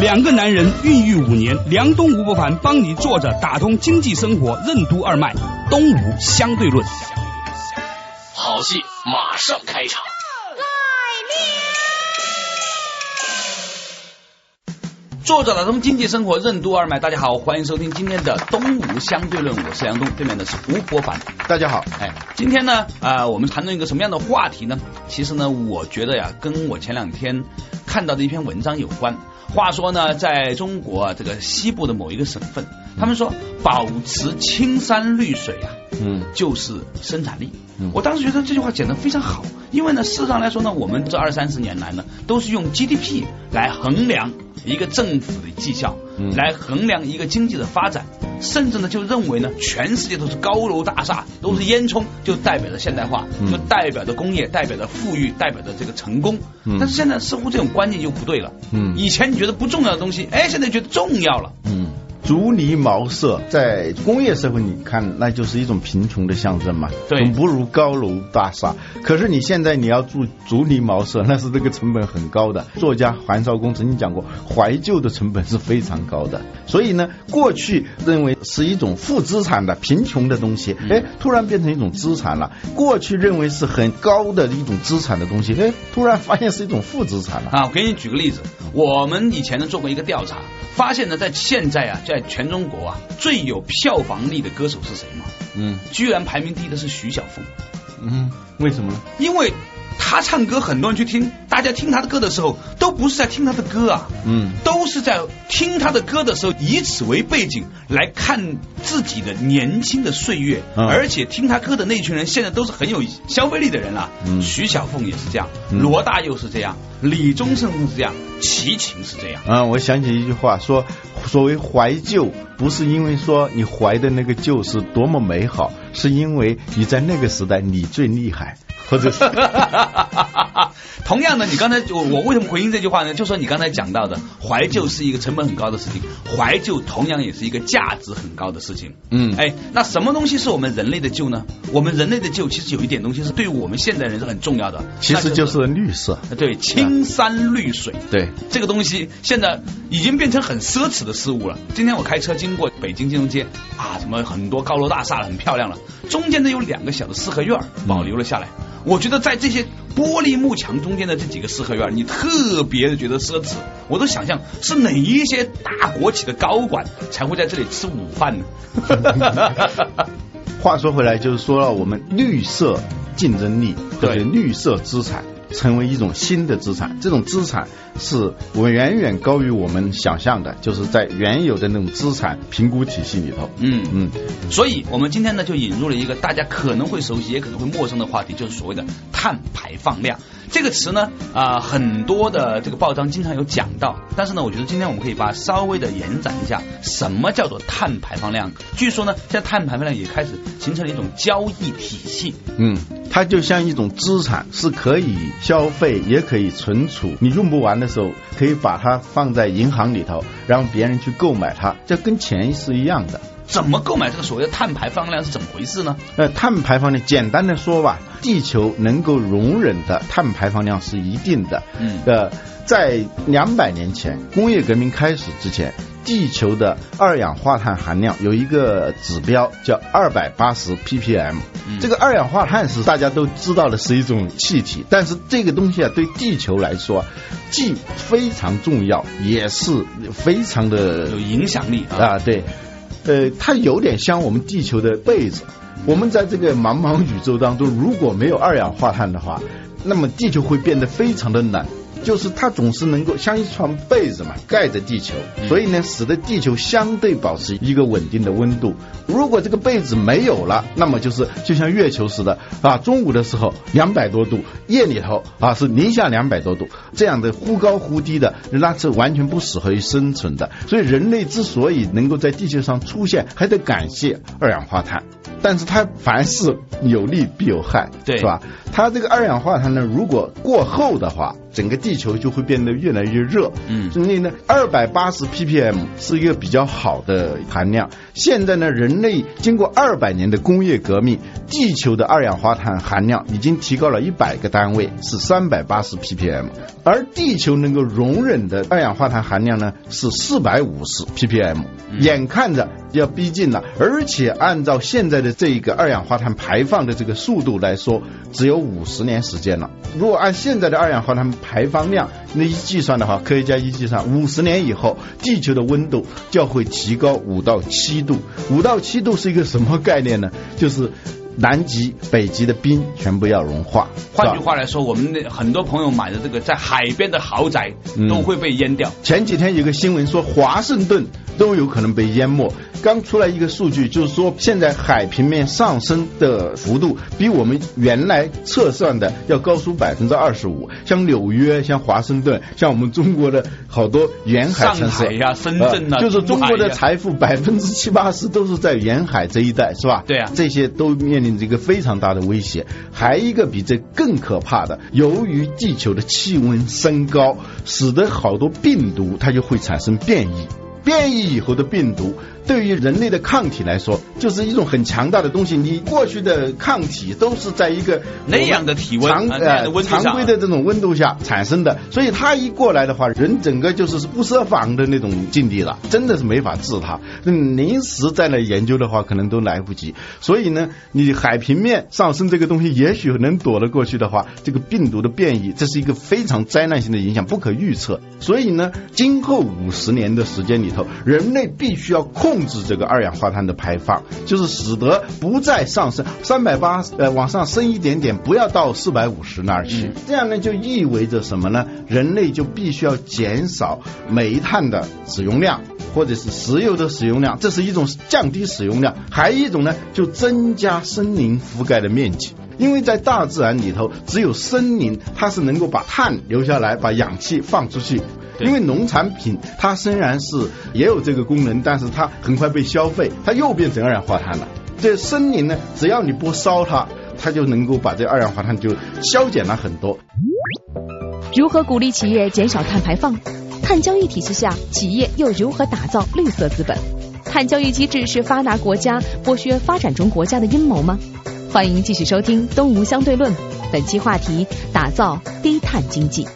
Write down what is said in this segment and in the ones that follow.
两个男人孕育五年，梁东吴伯凡帮你坐着打通经济生活任督二脉，东吴相对论。好戏马上开场。作者打通经济生活任督二脉，大家好，欢迎收听今天的东吴相对论，我是梁东，对面的是吴伯凡。大家好，哎，今天呢，啊，我们谈论一个什么样的话题呢？其实呢，我觉得呀，跟我前两天看到的一篇文章有关。话说呢，在中国，这个西部的某一个省份，他们说保持青山绿水啊，嗯，就是生产力。我当时觉得这句话讲的非常好，因为呢，事实上来说呢，我们这二三十年来呢，都是用 GDP 来衡量一个政府的绩效，来衡量一个经济的发展，甚至呢，就认为呢，全世界都是高楼大厦，都是烟囱，就代表着现代化，就代表着工业，代表着富裕，代表着这个成功。但是现在似乎这种观念就不对了。嗯，以前你觉得不重要的东西，哎，现在觉得重要了。嗯。竹篱茅舍，在工业社会你看，那就是一种贫穷的象征嘛，总不如高楼大厦。可是你现在你要住竹篱茅舍，那是这个成本很高的。作家韩少功曾经讲过，怀旧的成本是非常高的。所以呢，过去认为是一种负资产的贫穷的东西，哎，突然变成一种资产了。过去认为是很高的一种资产的东西，哎，突然发现是一种负资产了。啊，我给你举个例子，我们以前呢做过一个调查，发现呢在现在啊。在全中国啊，最有票房力的歌手是谁吗？嗯，居然排名第一的是徐小凤。嗯，为什么呢？因为。他唱歌，很多人去听，大家听他的歌的时候，都不是在听他的歌啊，嗯，都是在听他的歌的时候，以此为背景来看自己的年轻的岁月，而且听他歌的那群人，现在都是很有消费力的人了。徐小凤也是这样，罗大佑是这样，李宗盛是这样，齐秦是这样。嗯，我想起一句话，说所谓怀旧，不是因为说你怀的那个旧是多么美好，是因为你在那个时代你最厉害。或者是，同样的，你刚才我我为什么回应这句话呢？就说你刚才讲到的怀旧是一个成本很高的事情，怀旧同样也是一个价值很高的事情。嗯，哎，那什么东西是我们人类的旧呢？我们人类的旧其实有一点东西是对于我们现代人是很重要的，其实就是绿色。对，青山绿水。对，这个东西现在已经变成很奢侈的事物了。今天我开车经过北京金融街啊，什么很多高楼大厦了，很漂亮了，中间呢有两个小的四合院保留了下来。我觉得在这些玻璃幕墙中间的这几个四合院，你特别的觉得奢侈。我都想象是哪一些大国企的高管才会在这里吃午饭呢？话说回来，就是说了我们绿色竞争力或者绿色资产。成为一种新的资产，这种资产是我远远高于我们想象的，就是在原有的那种资产评估体系里头。嗯嗯，所以我们今天呢就引入了一个大家可能会熟悉也可能会陌生的话题，就是所谓的碳排放量。这个词呢啊很多的这个报章经常有讲到，但是呢我觉得今天我们可以把它稍微的延展一下，什么叫做碳排放量？据说呢现在碳排放量也开始形成了一种交易体系。嗯。它就像一种资产，是可以消费，也可以存储。你用不完的时候，可以把它放在银行里头，让别人去购买它，这跟钱是一样的。怎么购买这个所谓的碳排放量是怎么回事呢？呃，碳排放量简单的说吧，地球能够容忍的碳排放量是一定的。嗯。呃，在两百年前工业革命开始之前。地球的二氧化碳含量有一个指标叫二百八十 ppm，这个二氧化碳是大家都知道的是一种气体，但是这个东西啊对地球来说既非常重要，也是非常的有影响力啊。对，呃，它有点像我们地球的被子。我们在这个茫茫宇宙当中，如果没有二氧化碳的话，那么地球会变得非常的冷。就是它总是能够像一床被子嘛，盖着地球，所以呢，使得地球相对保持一个稳定的温度。如果这个被子没有了，那么就是就像月球似的啊，中午的时候两百多度，夜里头啊是零下两百多度，这样的忽高忽低的，那是完全不适合于生存的。所以人类之所以能够在地球上出现，还得感谢二氧化碳。但是它凡事有利必有害，对，是吧？它这个二氧化碳呢，如果过厚的话。整个地球就会变得越来越热，嗯，所以呢，二百八十 ppm 是一个比较好的含量。现在呢，人类经过二百年的工业革命，地球的二氧化碳含量已经提高了一百个单位，是三百八十 ppm，而地球能够容忍的二氧化碳含量呢是四百五十 ppm，眼看着要逼近了，而且按照现在的这一个二氧化碳排放的这个速度来说，只有五十年时间了。如果按现在的二氧化碳排放量那一计算的话，科学家一计算，五十年以后，地球的温度就会提高五到七度。五到七度是一个什么概念呢？就是。南极、北极的冰全部要融化。换句话来说，我们的很多朋友买的这个在海边的豪宅都会被淹掉。前几天有个新闻说，华盛顿都有可能被淹没。刚出来一个数据，就是说现在海平面上升的幅度比我们原来测算的要高出百分之二十五。像纽约、像华盛顿、像我们中国的好多沿海城市呀、深圳啊，就是中国的财富百分之七八十都是在沿海这一带，是吧？对啊，这些都面。面临着一个非常大的威胁，还一个比这更可怕的，由于地球的气温升高，使得好多病毒它就会产生变异，变异以后的病毒。对于人类的抗体来说，就是一种很强大的东西。你过去的抗体都是在一个那样的体温、常常规的这种温度下产生的，所以它一过来的话，人整个就是不设防的那种境地了，真的是没法治它。临时再来研究的话，可能都来不及。所以呢，你海平面上升这个东西，也许能躲得过去的话，这个病毒的变异，这是一个非常灾难性的影响，不可预测。所以呢，今后五十年的时间里头，人类必须要控。控制这个二氧化碳的排放，就是使得不再上升三百八呃往上升一点点，不要到四百五十那儿去。这样呢，就意味着什么呢？人类就必须要减少煤炭的使用量，或者是石油的使用量，这是一种降低使用量；还一种呢，就增加森林覆盖的面积。因为在大自然里头，只有森林它是能够把碳留下来，把氧气放出去。因为农产品它虽然是也有这个功能，但是它很快被消费，它又变成二氧化碳了。这森林呢，只要你不烧它，它就能够把这二氧化碳就消减了很多。如何鼓励企业减少碳排放？碳交易体系下，企业又如何打造绿色资本？碳交易机制是发达国家剥削发展中国家的阴谋吗？欢迎继续收听《东吴相对论》，本期话题：打造低碳经济。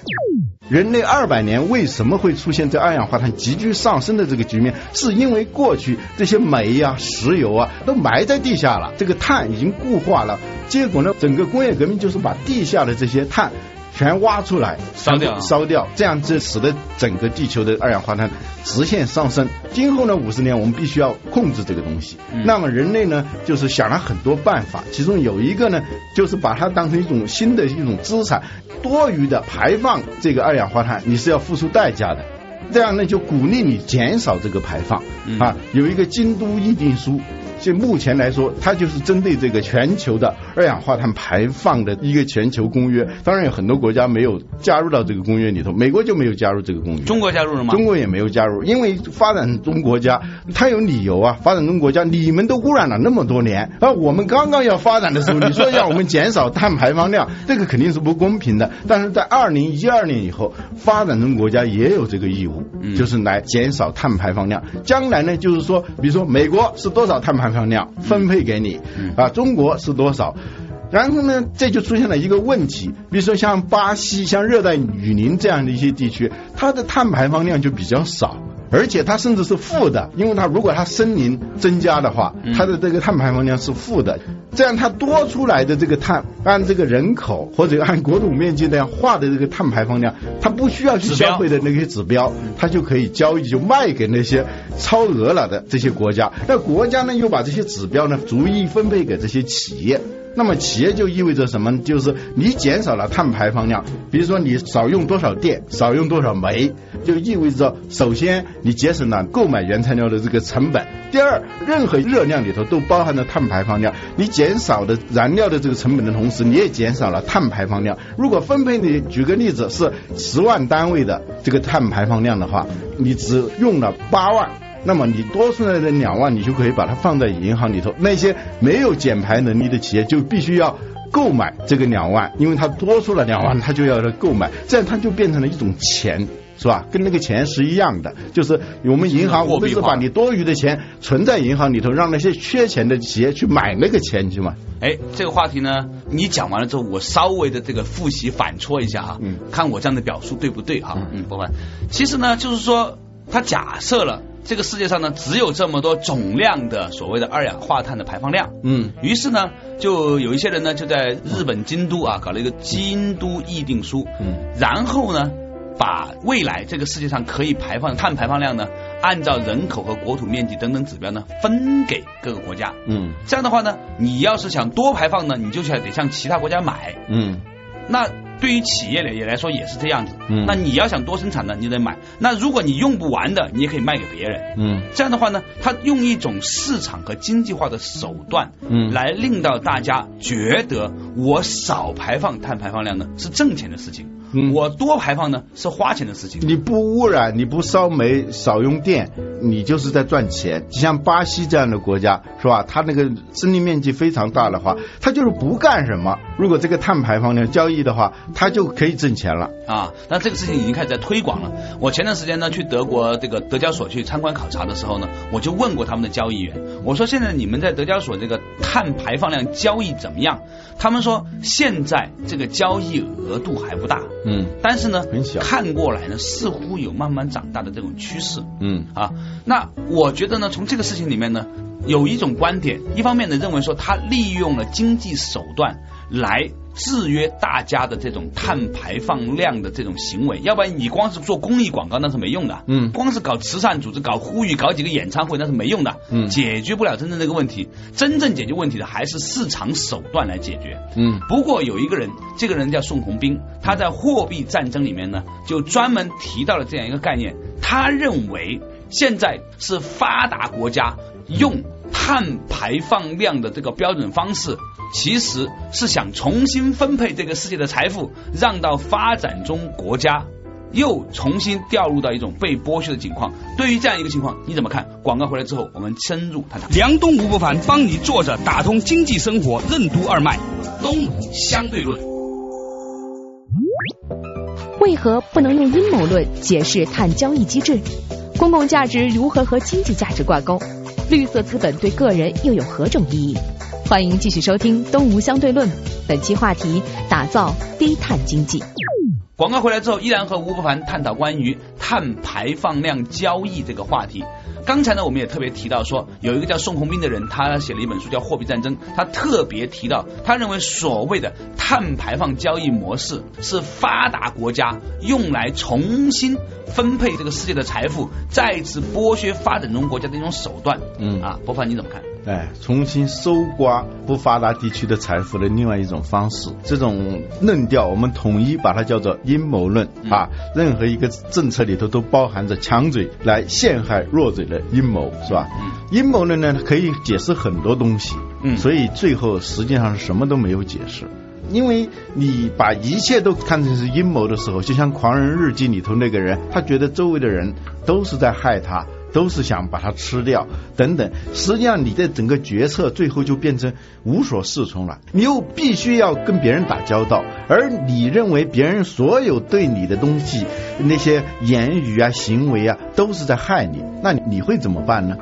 人类二百年为什么会出现这二氧化碳急剧上升的这个局面？是因为过去这些煤呀、石油啊都埋在地下了，这个碳已经固化了。结果呢，整个工业革命就是把地下的这些碳。全挖出来烧掉，烧掉，这样就使得整个地球的二氧化碳直线上升。今后呢，五十年我们必须要控制这个东西。那么人类呢，就是想了很多办法，其中有一个呢，就是把它当成一种新的一种资产，多余的排放这个二氧化碳，你是要付出代价的。这样呢，就鼓励你减少这个排放啊。有一个京都议定书。就目前来说，它就是针对这个全球的二氧化碳排放的一个全球公约。当然有很多国家没有加入到这个公约里头，美国就没有加入这个公约。中国加入了吗？中国也没有加入，因为发展中国家它有理由啊。发展中国家你们都污染了那么多年，而我们刚刚要发展的时候，你说要我们减少碳排放量，这个肯定是不公平的。但是在二零一二年以后，发展中国家也有这个义务，就是来减少碳排放量。将来呢，就是说，比如说美国是多少碳排？排放量分配给你啊，中国是多少？然后呢，这就出现了一个问题，比如说像巴西、像热带雨林这样的一些地区，它的碳排放量就比较少。而且它甚至是负的，因为它如果它森林增加的话，它的这个碳排放量是负的。这样它多出来的这个碳，按这个人口或者按国土面积那样画的这个碳排放量，它不需要去消费的那些指标，它就可以交易，就卖给那些超额了的这些国家。那国家呢，又把这些指标呢逐一分配给这些企业。那么企业就意味着什么？就是你减少了碳排放量，比如说你少用多少电，少用多少煤，就意味着首先你节省了购买原材料的这个成本。第二，任何热量里头都包含着碳排放量，你减少的燃料的这个成本的同时，你也减少了碳排放量。如果分配你举个例子是十万单位的这个碳排放量的话，你只用了八万。那么你多出来的两万，你就可以把它放在银行里头。那些没有减排能力的企业，就必须要购买这个两万，因为它多出了两万，它就要购买，这样它就变成了一种钱，是吧？跟那个钱是一样的，就是我们银行，我们是把你多余的钱存在银行里头，让那些缺钱的企业去买那个钱去嘛。哎，这个话题呢，你讲完了之后，我稍微的这个复习反戳一下哈，嗯，看我这样的表述对不对哈？嗯，不问。其实呢，就是说，他假设了。这个世界上呢，只有这么多总量的所谓的二氧化碳的排放量。嗯，于是呢，就有一些人呢，就在日本京都啊，搞了一个京都议定书。嗯，然后呢，把未来这个世界上可以排放碳排放量呢，按照人口和国土面积等等指标呢，分给各个国家。嗯，这样的话呢，你要是想多排放呢，你就想得向其他国家买。嗯，那。对于企业来也来说也是这样子，嗯，那你要想多生产呢，你得买。那如果你用不完的，你也可以卖给别人，嗯，这样的话呢，他用一种市场和经济化的手段，嗯，来令到大家觉得我少排放碳排放量呢是挣钱的事情。我多排放呢是花钱的事情。你不污染，你不烧煤，少用电，你就是在赚钱。像巴西这样的国家是吧？它那个森林面积非常大的话，它就是不干什么。如果这个碳排放量交易的话，它就可以挣钱了啊。那这个事情已经开始在推广了。我前段时间呢去德国这个德交所去参观考察的时候呢，我就问过他们的交易员，我说现在你们在德交所这个碳排放量交易怎么样？他们说现在这个交易额度还不大。嗯，但是呢，看过来呢，似乎有慢慢长大的这种趋势。嗯。啊，那我觉得呢，从这个事情里面呢，有一种观点，一方面呢认为说，他利用了经济手段来。制约大家的这种碳排放量的这种行为，要不然你光是做公益广告那是没用的，嗯，光是搞慈善组织、搞呼吁、搞几个演唱会那是没用的，嗯，解决不了真正这个问题。真正解决问题的还是市场手段来解决，嗯。不过有一个人，这个人叫宋鸿兵，他在货币战争里面呢，就专门提到了这样一个概念，他认为现在是发达国家用碳排放量的这个标准方式。其实是想重新分配这个世界的财富，让到发展中国家又重新掉入到一种被剥削的境况。对于这样一个情况，你怎么看？广告回来之后，我们深入探讨。梁东吴不凡帮你坐着打通经济生活任督二脉，东吴相对论。为何不能用阴谋论解释碳交易机制？公共价值如何和经济价值挂钩？绿色资本对个人又有何种意义？欢迎继续收听《东吴相对论》，本期话题：打造低碳经济。广告回来之后，依然和吴不凡探讨关于碳排放量交易这个话题。刚才呢，我们也特别提到说，有一个叫宋鸿兵的人，他写了一本书叫《货币战争》，他特别提到，他认为所谓的碳排放交易模式是发达国家用来重新分配这个世界的财富，再次剥削发展中国家的一种手段。嗯啊，波凡你怎么看？哎，重新搜刮不发达地区的财富的另外一种方式，这种论调我们统一把它叫做阴谋论啊。任何一个政策里头都包含着强嘴来陷害弱嘴的阴谋，是吧？阴谋论呢可以解释很多东西，嗯，所以最后实际上是什么都没有解释，因为你把一切都看成是阴谋的时候，就像《狂人日记》里头那个人，他觉得周围的人都是在害他。都是想把它吃掉，等等。实际上，你的整个决策最后就变成无所适从了。你又必须要跟别人打交道，而你认为别人所有对你的东西、那些言语啊、行为啊，都是在害你，那你会怎么办呢？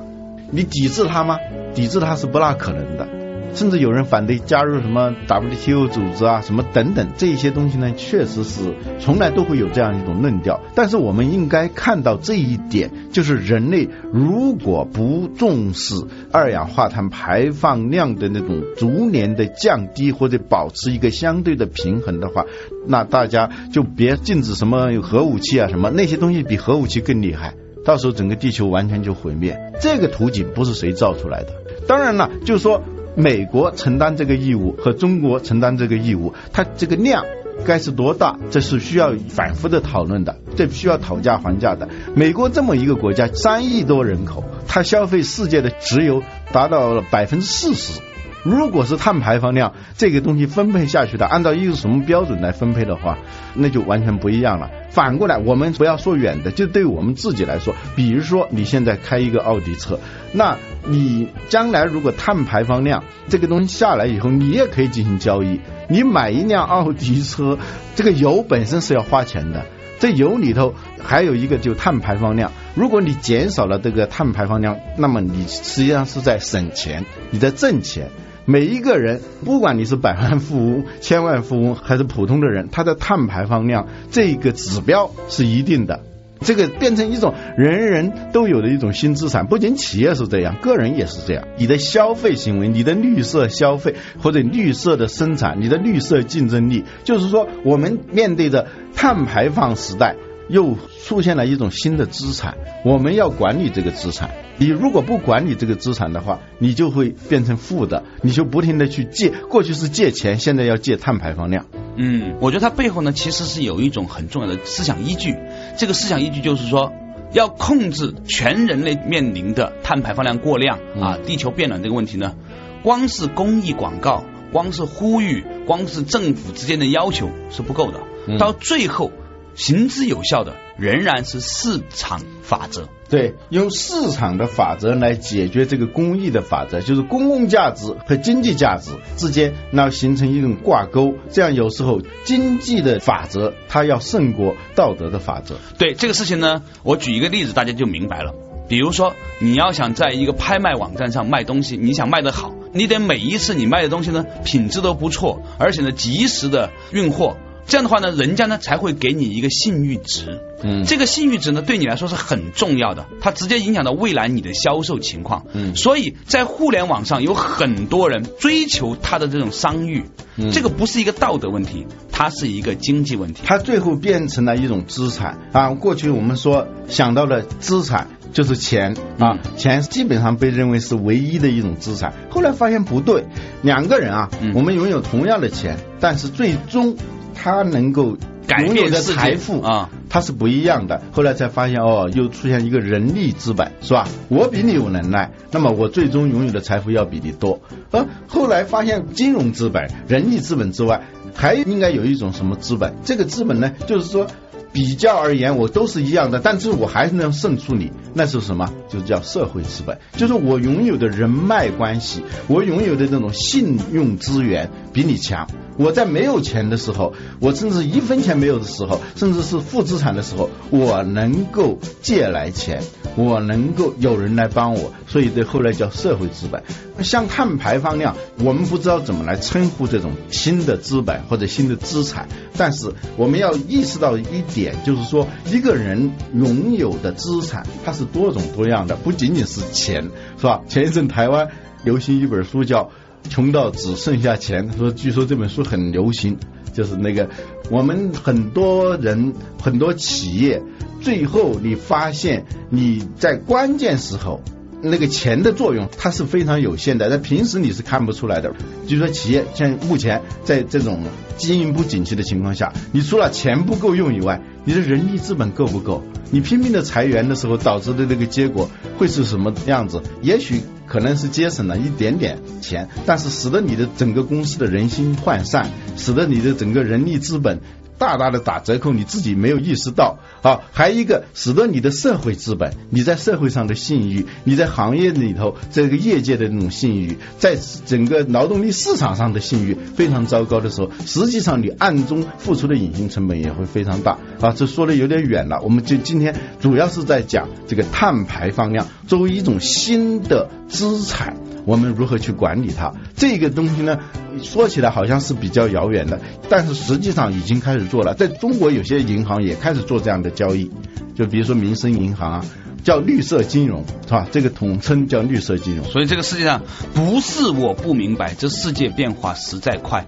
你抵制他吗？抵制他是不大可能的。甚至有人反对加入什么 WTO 组织啊，什么等等这些东西呢？确实是从来都会有这样一种论调。但是我们应该看到这一点，就是人类如果不重视二氧化碳排放量的那种逐年的降低或者保持一个相对的平衡的话，那大家就别禁止什么核武器啊，什么那些东西比核武器更厉害，到时候整个地球完全就毁灭。这个图景不是谁造出来的。当然了，就是说。美国承担这个义务和中国承担这个义务，它这个量该是多大？这是需要反复的讨论的，这需要讨价还价的。美国这么一个国家，三亿多人口，它消费世界的石油达到了百分之四十。如果是碳排放量这个东西分配下去的，按照一个什么标准来分配的话，那就完全不一样了。反过来，我们不要说远的，就对我们自己来说，比如说你现在开一个奥迪车，那你将来如果碳排放量这个东西下来以后，你也可以进行交易。你买一辆奥迪车，这个油本身是要花钱的，这油里头还有一个就碳排放量。如果你减少了这个碳排放量，那么你实际上是在省钱，你在挣钱。每一个人，不管你是百万富翁、千万富翁还是普通的人，他的碳排放量这个指标是一定的。这个变成一种人人都有的一种新资产，不仅企业是这样，个人也是这样。你的消费行为，你的绿色消费或者绿色的生产，你的绿色竞争力，就是说，我们面对着碳排放时代。又出现了一种新的资产，我们要管理这个资产。你如果不管理这个资产的话，你就会变成负的，你就不停的去借。过去是借钱，现在要借碳排放量。嗯，我觉得它背后呢，其实是有一种很重要的思想依据。这个思想依据就是说，要控制全人类面临的碳排放量过量啊，地球变暖这个问题呢，光是公益广告，光是呼吁，光是政府之间的要求是不够的。到最后。行之有效的仍然是市场法则。对，用市场的法则来解决这个公益的法则，就是公共价值和经济价值之间，那形成一种挂钩。这样有时候经济的法则它要胜过道德的法则。对这个事情呢，我举一个例子，大家就明白了。比如说，你要想在一个拍卖网站上卖东西，你想卖得好，你得每一次你卖的东西呢品质都不错，而且呢及时的运货。这样的话呢，人家呢才会给你一个信誉值。嗯，这个信誉值呢，对你来说是很重要的，它直接影响到未来你的销售情况。嗯，所以在互联网上有很多人追求他的这种商誉，嗯这个不是一个道德问题，它是一个经济问题。它最后变成了一种资产啊！过去我们说想到了资产就是钱啊，钱基本上被认为是唯一的一种资产。后来发现不对，两个人啊，我们拥有同样的钱，但是最终。他能够拥有的财富啊，他是不一样的。后来才发现哦，又出现一个人力资本，是吧？我比你有能耐，那么我最终拥有的财富要比你多。而后来发现金融资本、人力资本之外，还应该有一种什么资本？这个资本呢，就是说。比较而言，我都是一样的，但是我还是能胜出你，那是什么？就叫社会资本，就是我拥有的人脉关系，我拥有的这种信用资源比你强。我在没有钱的时候，我甚至一分钱没有的时候，甚至是负资产的时候，我能够借来钱，我能够有人来帮我，所以这后来叫社会资本。像碳排放量，我们不知道怎么来称呼这种新的资本或者新的资产，但是我们要意识到一点，也就是说一个人拥有的资产它是多种多样的，不仅仅是钱，是吧？前一阵台湾流行一本书叫。穷到只剩下钱，说据说这本书很流行，就是那个我们很多人很多企业，最后你发现你在关键时候那个钱的作用它是非常有限的，在平时你是看不出来的。就说企业像目前在这种经营不景气的情况下，你除了钱不够用以外，你的人力资本够不够？你拼命的裁员的时候导致的那个结果会是什么样子？也许。可能是节省了一点点钱，但是使得你的整个公司的人心涣散，使得你的整个人力资本。大大的打折扣，你自己没有意识到啊。还一个，使得你的社会资本，你在社会上的信誉，你在行业里头这个业界的那种信誉，在整个劳动力市场上的信誉非常糟糕的时候，实际上你暗中付出的隐形成本也会非常大啊。这说的有点远了，我们就今天主要是在讲这个碳排放量作为一种新的资产。我们如何去管理它？这个东西呢，说起来好像是比较遥远的，但是实际上已经开始做了。在中国，有些银行也开始做这样的交易，就比如说民生银行啊，叫绿色金融，是吧？这个统称叫绿色金融。所以这个世界上不是我不明白，这世界变化实在快。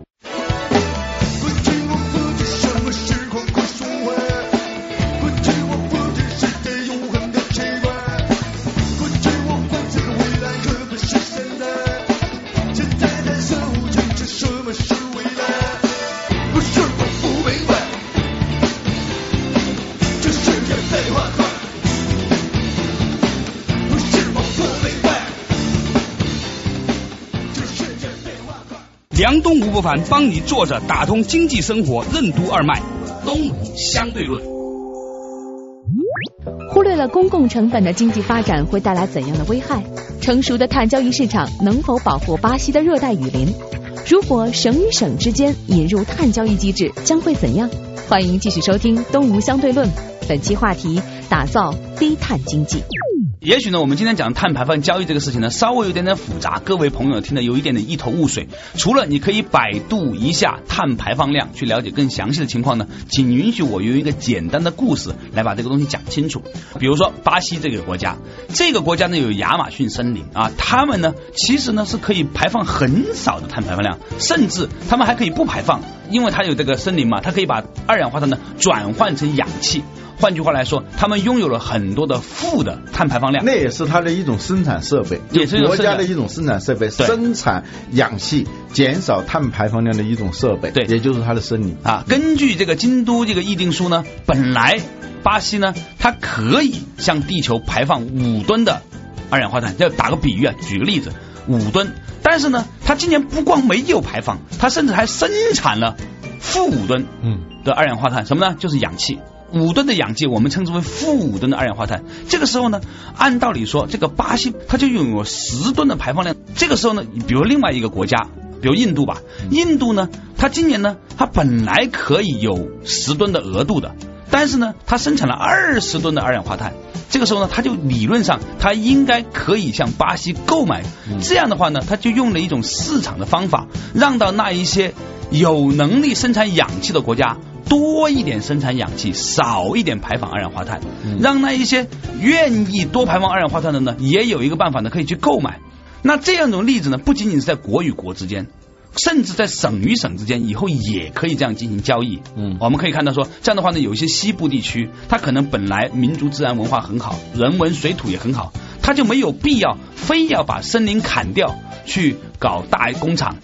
东吴不凡帮你坐着打通经济生活任督二脉，东吴相对论。忽略了公共成本的经济发展会带来怎样的危害？成熟的碳交易市场能否保护巴西的热带雨林？如果省与省之间引入碳交易机制，将会怎样？欢迎继续收听《东吴相对论》，本期话题：打造低碳经济。也许呢，我们今天讲碳排放交易这个事情呢，稍微有点点复杂，各位朋友听得有一点点一头雾水。除了你可以百度一下碳排放量，去了解更详细的情况呢，请允许我用一个简单的故事来把这个东西讲清楚。比如说巴西这个国家，这个国家呢有亚马逊森林啊，他们呢其实呢是可以排放很少的碳排放量，甚至他们还可以不排放，因为它有这个森林嘛，它可以把二氧化碳呢转换成氧气。换句话来说，他们拥有了很多的负的碳排放量，那也是它的一种生产设备，也是国家的一种生产设备，生产氧气、减少碳排放量的一种设备，对，也就是它的森林啊。根据这个京都这个议定书呢，本来巴西呢，它可以向地球排放五吨的二氧化碳，要打个比喻啊，举个例子，五吨，但是呢，它今年不光没有排放，它甚至还生产了负五吨嗯的二氧化碳，什么呢？就是氧气。五吨的氧气，我们称之为负五吨的二氧化碳。这个时候呢，按道理说，这个巴西它就拥有十吨的排放量。这个时候呢，比如另外一个国家，比如印度吧，印度呢，它今年呢，它本来可以有十吨的额度的，但是呢，它生产了二十吨的二氧化碳。这个时候呢，它就理论上它应该可以向巴西购买。这样的话呢，它就用了一种市场的方法，让到那一些有能力生产氧气的国家。多一点生产氧气，少一点排放二氧化碳，让那一些愿意多排放二氧化碳的呢，也有一个办法呢，可以去购买。那这样一种例子呢，不仅仅是在国与国之间，甚至在省与省之间，以后也可以这样进行交易。嗯，我们可以看到说，这样的话呢，有一些西部地区，它可能本来民族自然文化很好，人文水土也很好，它就没有必要非要把森林砍掉去搞大工厂，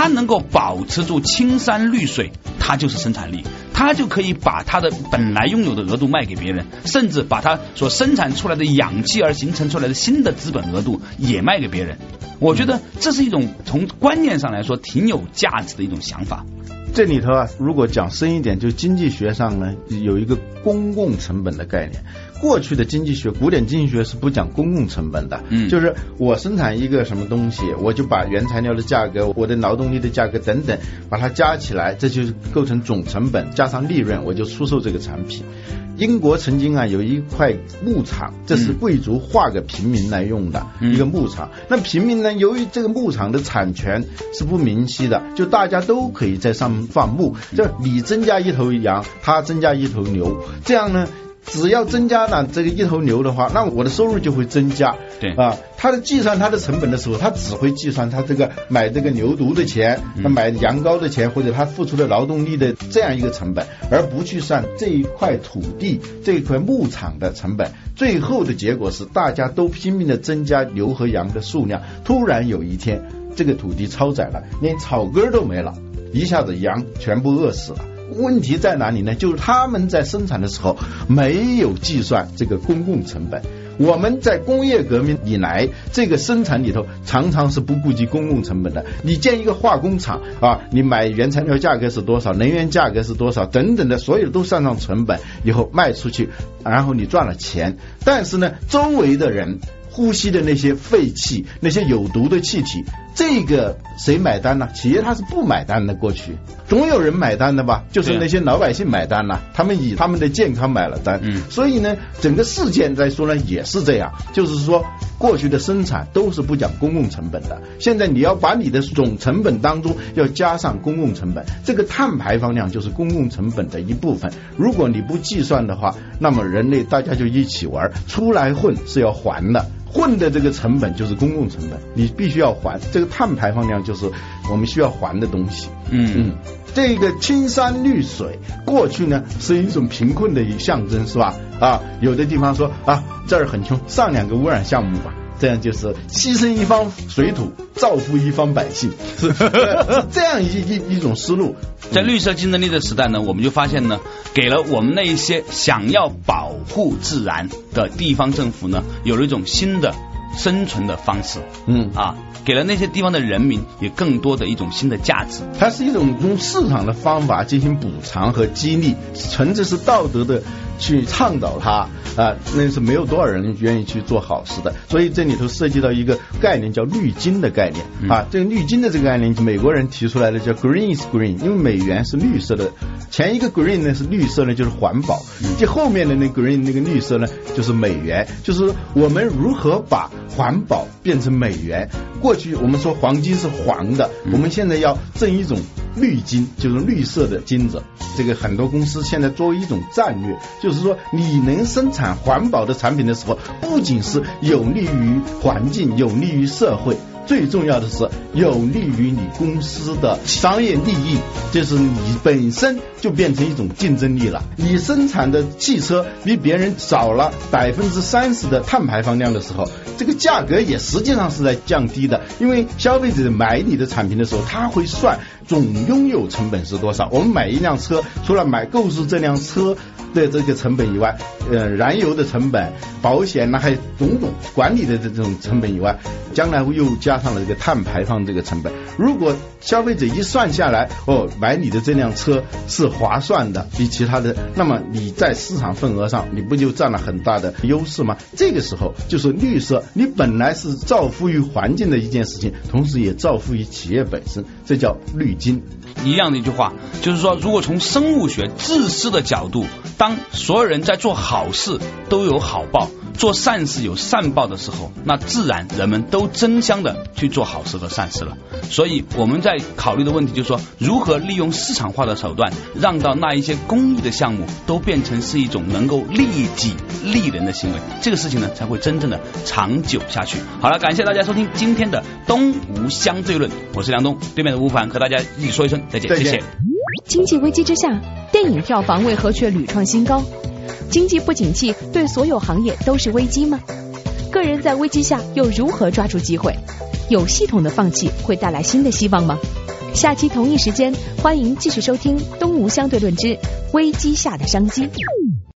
它能够保持住青山绿水，它就是生产力。他就可以把他的本来拥有的额度卖给别人，甚至把他所生产出来的氧气而形成出来的新的资本额度也卖给别人。我觉得这是一种从观念上来说挺有价值的一种想法。这里头啊，如果讲深一点，就经济学上呢有一个公共成本的概念。过去的经济学，古典经济学是不讲公共成本的，嗯，就是我生产一个什么东西，我就把原材料的价格、我的劳动力的价格等等，把它加起来，这就构成总成本，加上利润，我就出售这个产品。英国曾经啊有一块牧场，这是贵族划给平民来用的一个牧场。那平民呢，由于这个牧场的产权是不明晰的，就大家都可以在上面放牧，就你增加一头羊，他增加一头牛，这样呢。只要增加了这个一头牛的话，那我的收入就会增加。对啊，他的计算他的成本的时候，他只会计算他这个买这个牛犊的钱，他买羊羔的钱，或者他付出的劳动力的这样一个成本，而不去算这一块土地这一块牧场的成本。最后的结果是，大家都拼命的增加牛和羊的数量，突然有一天这个土地超载了，连草根都没了，一下子羊全部饿死了。问题在哪里呢？就是他们在生产的时候没有计算这个公共成本。我们在工业革命以来，这个生产里头常常是不顾及公共成本的。你建一个化工厂啊，你买原材料价格是多少，能源价格是多少，等等的，所有都算上成本以后卖出去，然后你赚了钱。但是呢，周围的人。呼吸的那些废气，那些有毒的气体，这个谁买单呢？企业它是不买单的。过去总有人买单的吧？就是那些老百姓买单了，他们以他们的健康买了单。嗯，所以呢，整个事件来说呢，也是这样，就是说过去的生产都是不讲公共成本的。现在你要把你的总成本当中要加上公共成本，这个碳排放量就是公共成本的一部分。如果你不计算的话，那么人类大家就一起玩，出来混是要还的。混的这个成本就是公共成本，你必须要还这个碳排放量，就是我们需要还的东西。嗯嗯，这个青山绿水，过去呢是一种贫困的象征，是吧？啊，有的地方说啊这儿很穷，上两个污染项目吧。这样就是牺牲一方水土，造福一方百姓，是这样一一一种思路。在绿色竞争力的时代呢，我们就发现呢，给了我们那一些想要保护自然的地方政府呢，有了一种新的生存的方式。嗯啊，给了那些地方的人民也更多的一种新的价值。它是一种用市场的方法进行补偿和激励，甚至是道德的。去倡导它啊，那是没有多少人愿意去做好事的。所以这里头涉及到一个概念叫绿金的概念啊。这个绿金的这个概念，美国人提出来的叫 Green is Green，因为美元是绿色的。前一个 Green 呢是绿色呢，就是环保；这后面的那 Green 那个绿色呢，就是美元。就是我们如何把环保变成美元？过去我们说黄金是黄的，我们现在要挣一种。绿金就是绿色的金子，这个很多公司现在作为一种战略，就就是说你能生产环保的产品的时候，不仅是有利于环境，有利于社会。最重要的是有利于你公司的商业利益，就是你本身就变成一种竞争力了。你生产的汽车比别人少了百分之三十的碳排放量的时候，这个价格也实际上是在降低的。因为消费者买你的产品的时候，他会算总拥有成本是多少。我们买一辆车，除了买购置这辆车。的这个成本以外，呃，燃油的成本、保险那还种种管理的这种成本以外，将来会又加上了这个碳排放这个成本。如果消费者一算下来，哦，买你的这辆车是划算的，比其他的，那么你在市场份额上，你不就占了很大的优势吗？这个时候就是绿色，你本来是造福于环境的一件事情，同时也造福于企业本身，这叫绿金。一样的一句话，就是说，如果从生物学自私的角度，当所有人在做好事都有好报，做善事有善报的时候，那自然人们都争相的去做好事和善事了。所以我们在在考虑的问题就是说，如何利用市场化的手段，让到那一些公益的项目都变成是一种能够利己利人的行为，这个事情呢才会真正的长久下去。好了，感谢大家收听今天的东吴相对论，我是梁东，对面的吴凡和大家一起说一声再见，谢谢。经济危机之下，电影票房为何却屡创新高？经济不景气对所有行业都是危机吗？个人在危机下又如何抓住机会？有系统的放弃会带来新的希望吗？下期同一时间，欢迎继续收听《东吴相对论之危机下的商机》。